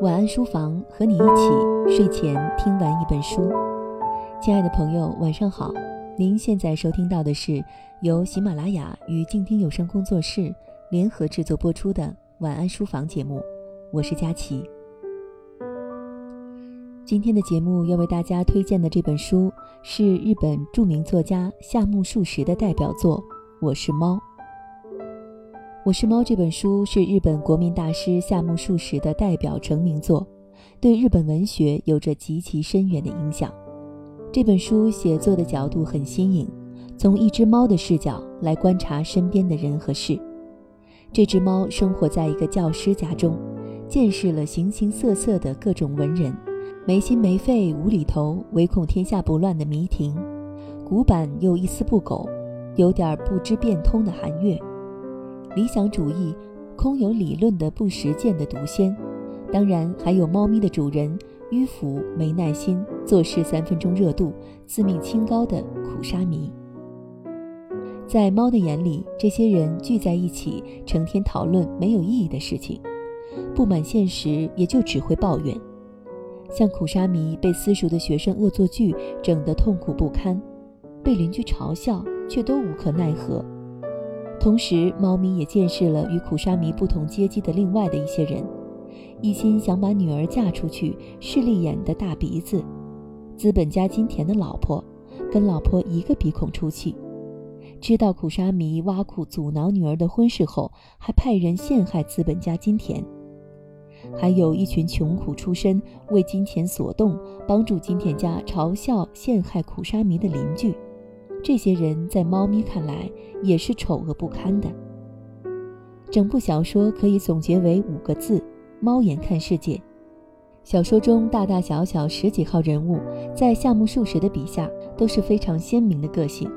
晚安书房，和你一起睡前听完一本书。亲爱的朋友，晚上好。您现在收听到的是由喜马拉雅与静听有声工作室联合制作播出的《晚安书房》节目，我是佳琪。今天的节目要为大家推荐的这本书是日本著名作家夏目漱石的代表作《我是猫》。《我是猫》这本书是日本国民大师夏目漱石的代表成名作，对日本文学有着极其深远的影响。这本书写作的角度很新颖，从一只猫的视角来观察身边的人和事。这只猫生活在一个教师家中，见识了形形色色的各种文人，没心没肺、无厘头、唯恐天下不乱的弥亭，古板又一丝不苟，有点不知变通的韩月。理想主义、空有理论的不实践的毒仙，当然还有猫咪的主人迂腐、没耐心、做事三分钟热度、自命清高的苦沙弥。在猫的眼里，这些人聚在一起，成天讨论没有意义的事情，不满现实也就只会抱怨。像苦沙弥被私塾的学生恶作剧整得痛苦不堪，被邻居嘲笑，却都无可奈何。同时，猫咪也见识了与苦沙弥不同阶级的另外的一些人，一心想把女儿嫁出去，势利眼的大鼻子，资本家金田的老婆，跟老婆一个鼻孔出气，知道苦沙弥挖苦阻挠女儿的婚事后，还派人陷害资本家金田，还有一群穷苦出身、为金钱所动，帮助金田家嘲笑陷害苦沙弥的邻居。这些人在猫咪看来也是丑恶不堪的。整部小说可以总结为五个字：猫眼看世界。小说中大大小小十几号人物，在夏目漱石的笔下都是非常鲜明的个性。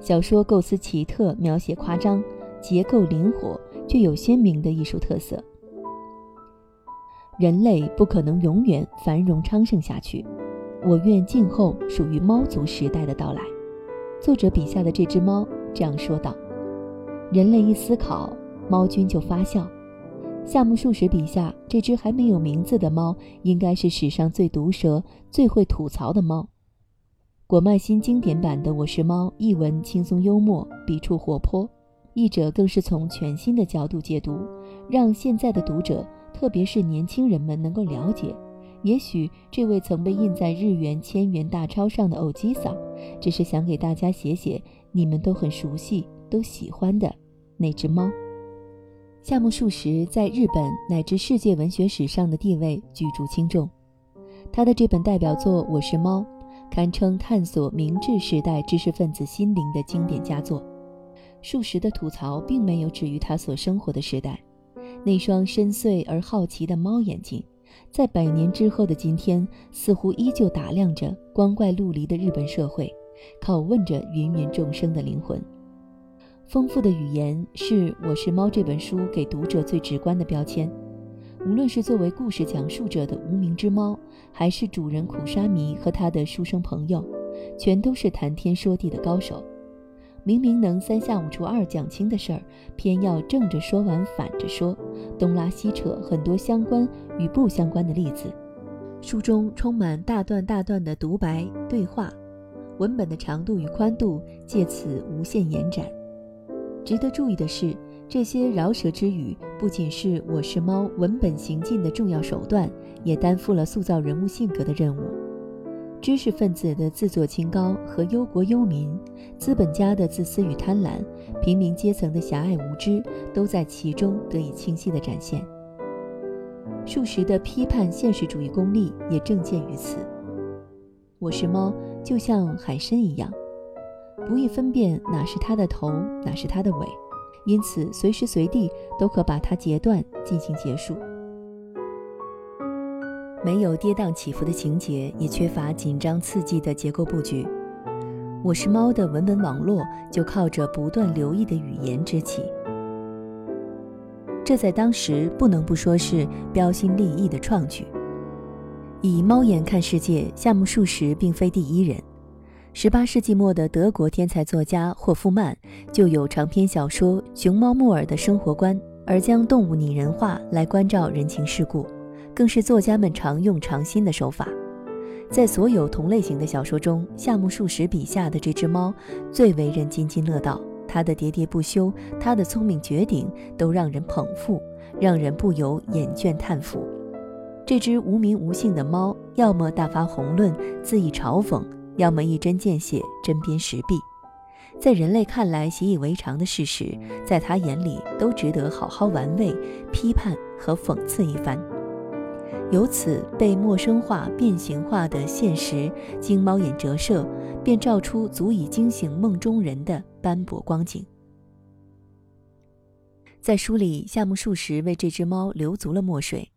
小说构思奇特，描写夸张，结构灵活，具有鲜明的艺术特色。人类不可能永远繁荣昌盛下去，我愿静候属于猫族时代的到来。作者笔下的这只猫这样说道：“人类一思考，猫君就发笑。”夏目漱石笔下这只还没有名字的猫，应该是史上最毒舌、最会吐槽的猫。果麦新经典版的《我是猫》译文轻松幽默，笔触活泼，译者更是从全新的角度解读，让现在的读者，特别是年轻人们能够了解。也许这位曾被印在日元千元大钞上的偶基桑，只是想给大家写写你们都很熟悉、都喜欢的那只猫。夏目漱石在日本乃至世界文学史上的地位举足轻重，他的这本代表作《我是猫》，堪称探索明治时代知识分子心灵的经典佳作。漱石的吐槽并没有止于他所生活的时代，那双深邃而好奇的猫眼睛。在百年之后的今天，似乎依旧打量着光怪陆离的日本社会，拷问着芸芸众生的灵魂。丰富的语言是《我是猫》这本书给读者最直观的标签。无论是作为故事讲述者的无名之猫，还是主人苦沙弥和他的书生朋友，全都是谈天说地的高手。明明能三下五除二讲清的事儿，偏要正着说完反着说，东拉西扯很多相关与不相关的例子。书中充满大段大段的独白对话，文本的长度与宽度借此无限延展。值得注意的是，这些饶舌之语不仅是《我是猫》文本行进的重要手段，也担负了塑造人物性格的任务。知识分子的自作清高和忧国忧民，资本家的自私与贪婪，平民阶层的狭隘无知，都在其中得以清晰的展现。数十的批判现实主义功力也正见于此。我是猫，就像海参一样，不易分辨哪是它的头，哪是它的尾，因此随时随地都可把它截断进行结束。没有跌宕起伏的情节，也缺乏紧张刺激的结构布局。我是猫的文本网络就靠着不断留意的语言支起，这在当时不能不说是标新立异的创举。以猫眼看世界，夏目漱石并非第一人，十八世纪末的德国天才作家霍夫曼就有长篇小说《熊猫木耳的生活观》，而将动物拟人化来关照人情世故，更是作家们常用常新的手法。在所有同类型的小说中，夏目漱石笔下的这只猫最为人津津乐道。它的喋喋不休，它的聪明绝顶，都让人捧腹，让人不由眼倦叹服。这只无名无姓的猫，要么大发宏论，恣意嘲讽。要么一针见血，针砭时弊，在人类看来习以为常的事实，在他眼里都值得好好玩味、批判和讽刺一番。由此被陌生化、变形化的现实，经猫眼折射，便照出足以惊醒梦中人的斑驳光景。在书里，夏目漱石为这只猫留足了墨水。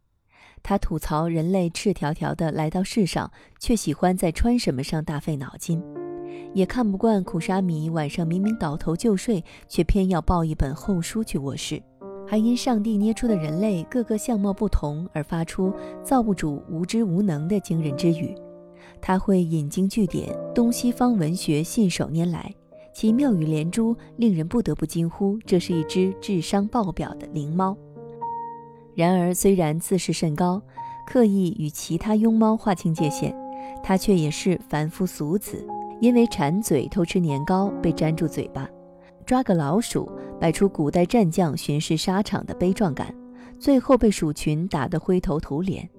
他吐槽人类赤条条的来到世上，却喜欢在穿什么上大费脑筋；也看不惯苦沙弥晚上明明倒头就睡，却偏要抱一本厚书去卧室；还因上帝捏出的人类个个相貌不同而发出造物主无知无能的惊人之语。他会引经据典，东西方文学信手拈来，其妙语连珠，令人不得不惊呼：这是一只智商爆表的灵猫。然而，虽然自视甚高，刻意与其他庸猫划清界限，他却也是凡夫俗子。因为馋嘴偷吃年糕被粘住嘴巴，抓个老鼠摆出古代战将巡视沙场的悲壮感，最后被鼠群打得灰头土脸。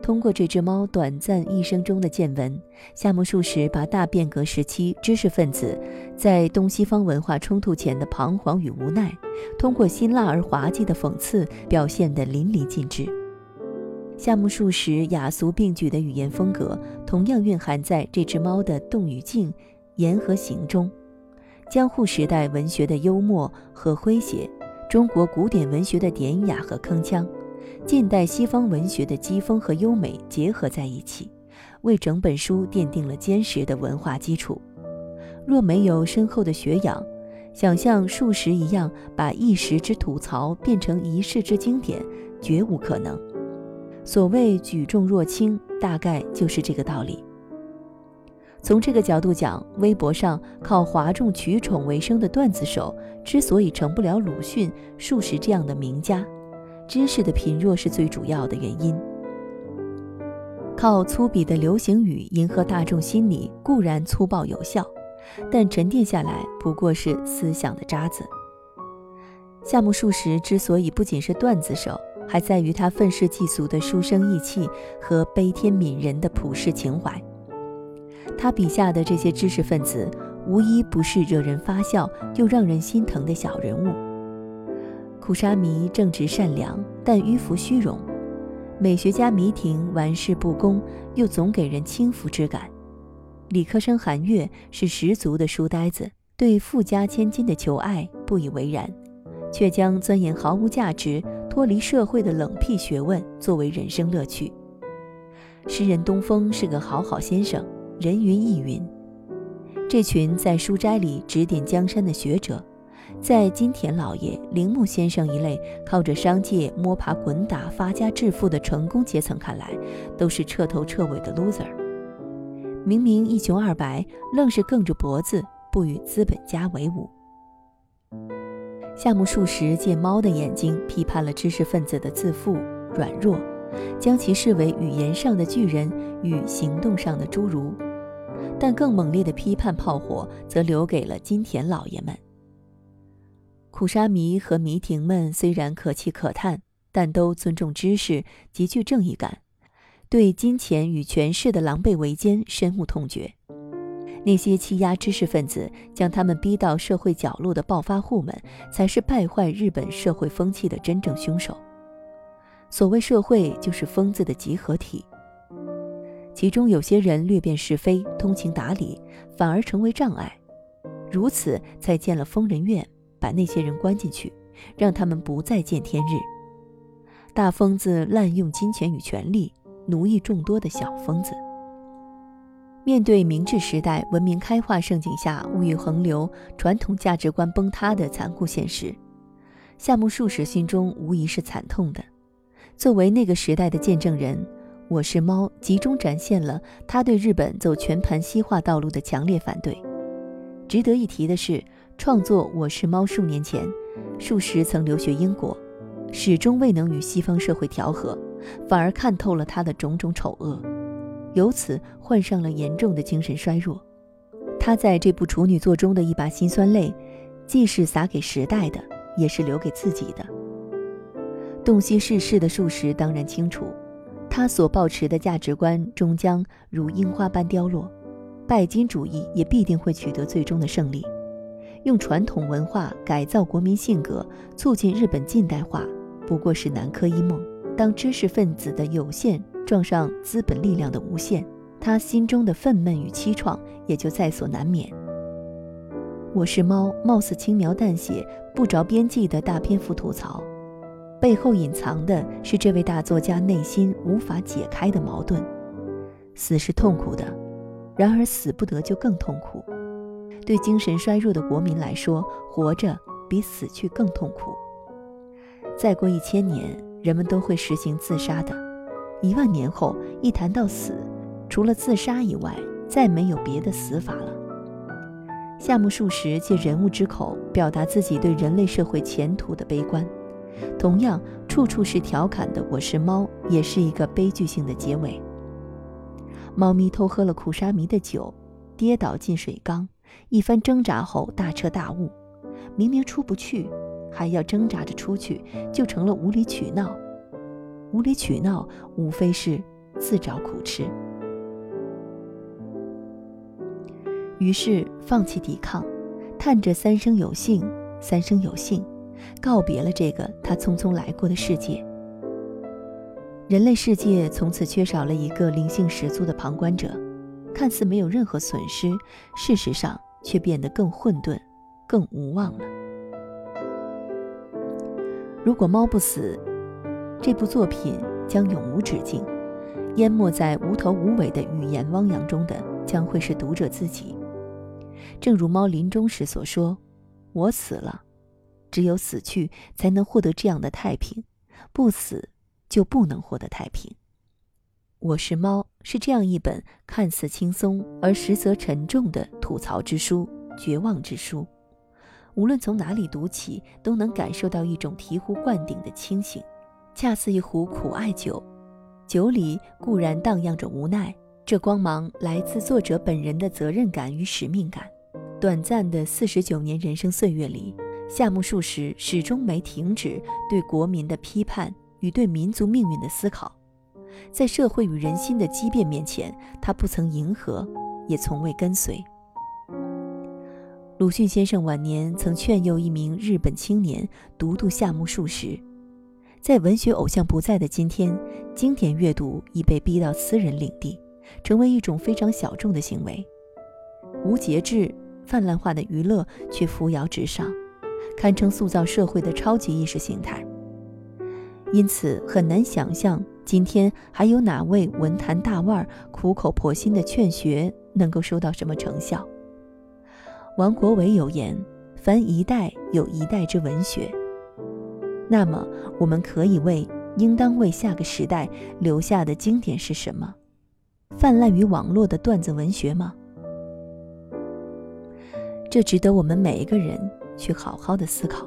通过这只猫短暂一生中的见闻，夏目漱石把大变革时期知识分子在东西方文化冲突前的彷徨与无奈，通过辛辣而滑稽的讽刺表现得淋漓尽致。夏目漱石雅俗并举的语言风格，同样蕴含在这只猫的动与静、言和行中。江户时代文学的幽默和诙谐，中国古典文学的典雅和铿锵。近代西方文学的激风和优美结合在一起，为整本书奠定了坚实的文化基础。若没有深厚的学养，想像数十一样把一时之吐槽变成一世之经典，绝无可能。所谓举重若轻，大概就是这个道理。从这个角度讲，微博上靠哗众取宠为生的段子手，之所以成不了鲁迅、数十这样的名家。知识的贫弱是最主要的原因。靠粗鄙的流行语迎合大众心理固然粗暴有效，但沉淀下来不过是思想的渣子。夏目漱石之所以不仅是段子手，还在于他愤世嫉俗的书生意气和悲天悯人的普世情怀。他笔下的这些知识分子，无一不是惹人发笑又让人心疼的小人物。苦沙弥正直善良，但迂腐虚荣；美学家弥亭玩世不恭，又总给人轻浮之感；理科生韩月是十足的书呆子，对富家千金的求爱不以为然，却将钻研毫无价值、脱离社会的冷僻学问作为人生乐趣。诗人东风是个好好先生，人云亦云。这群在书斋里指点江山的学者。在金田老爷、铃木先生一类靠着商界摸爬滚打发家致富的成功阶层看来，都是彻头彻尾的 loser。明明一穷二白，愣是梗着脖子不与资本家为伍。夏目漱石借猫的眼睛批判了知识分子的自负、软弱，将其视为语言上的巨人与行动上的侏儒。但更猛烈的批判炮火，则留给了金田老爷们。苦沙弥和弥亭们虽然可气可叹，但都尊重知识，极具正义感，对金钱与权势的狼狈为奸深恶痛绝。那些欺压知识分子、将他们逼到社会角落的暴发户们，才是败坏日本社会风气的真正凶手。所谓社会，就是疯子的集合体，其中有些人略辨是非、通情达理，反而成为障碍，如此才建了疯人院。把那些人关进去，让他们不再见天日。大疯子滥用金钱与权力，奴役众多的小疯子。面对明治时代文明开化盛景下物欲横流、传统价值观崩塌的残酷现实，夏目漱石心中无疑是惨痛的。作为那个时代的见证人，我是猫》集中展现了他对日本走全盘西化道路的强烈反对。值得一提的是，创作《我是猫》数年前，数十曾留学英国，始终未能与西方社会调和，反而看透了他的种种丑恶，由此患上了严重的精神衰弱。他在这部处女作中的一把辛酸泪，既是洒给时代的，也是留给自己的。洞悉世事的数十当然清楚，他所抱持的价值观终将如樱花般凋落，拜金主义也必定会取得最终的胜利。用传统文化改造国民性格，促进日本近代化，不过是南柯一梦。当知识分子的有限撞上资本力量的无限，他心中的愤懑与凄怆也就在所难免。我是猫，貌似轻描淡写、不着边际的大篇幅吐槽。背后隐藏的是这位大作家内心无法解开的矛盾。死是痛苦的，然而死不得就更痛苦。对精神衰弱的国民来说，活着比死去更痛苦。再过一千年，人们都会实行自杀的。一万年后，一谈到死，除了自杀以外，再没有别的死法了。夏目漱石借人物之口，表达自己对人类社会前途的悲观。同样，处处是调侃的。我是猫，也是一个悲剧性的结尾。猫咪偷喝了苦沙弥的酒，跌倒进水缸，一番挣扎后大彻大悟，明明出不去，还要挣扎着出去，就成了无理取闹。无理取闹，无非是自找苦吃。于是放弃抵抗，叹着三生有幸，三生有幸。告别了这个他匆匆来过的世界，人类世界从此缺少了一个灵性十足的旁观者，看似没有任何损失，事实上却变得更混沌、更无望了。如果猫不死，这部作品将永无止境，淹没在无头无尾的语言汪洋中的将会是读者自己。正如猫临终时所说：“我死了。”只有死去，才能获得这样的太平；不死，就不能获得太平。我是猫，是这样一本看似轻松而实则沉重的吐槽之书、绝望之书。无论从哪里读起，都能感受到一种醍醐灌顶的清醒，恰似一壶苦艾酒，酒里固然荡漾着无奈，这光芒来自作者本人的责任感与使命感。短暂的四十九年人生岁月里。夏目漱石始终没停止对国民的批判与对民族命运的思考，在社会与人心的激变面前，他不曾迎合，也从未跟随。鲁迅先生晚年曾劝诱一名日本青年读读夏目漱石。在文学偶像不在的今天，经典阅读已被逼到私人领地，成为一种非常小众的行为。无节制、泛滥化的娱乐却扶摇直上。堪称塑造社会的超级意识形态，因此很难想象今天还有哪位文坛大腕苦口婆心的劝学能够收到什么成效。王国维有言：“凡一代有一代之文学。”那么，我们可以为应当为下个时代留下的经典是什么？泛滥于网络的段子文学吗？这值得我们每一个人。去好好的思考。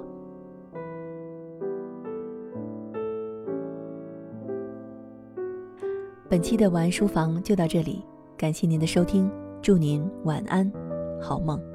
本期的晚安书房就到这里，感谢您的收听，祝您晚安，好梦。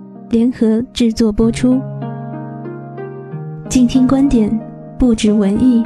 联合制作播出。静听观点，不止文艺。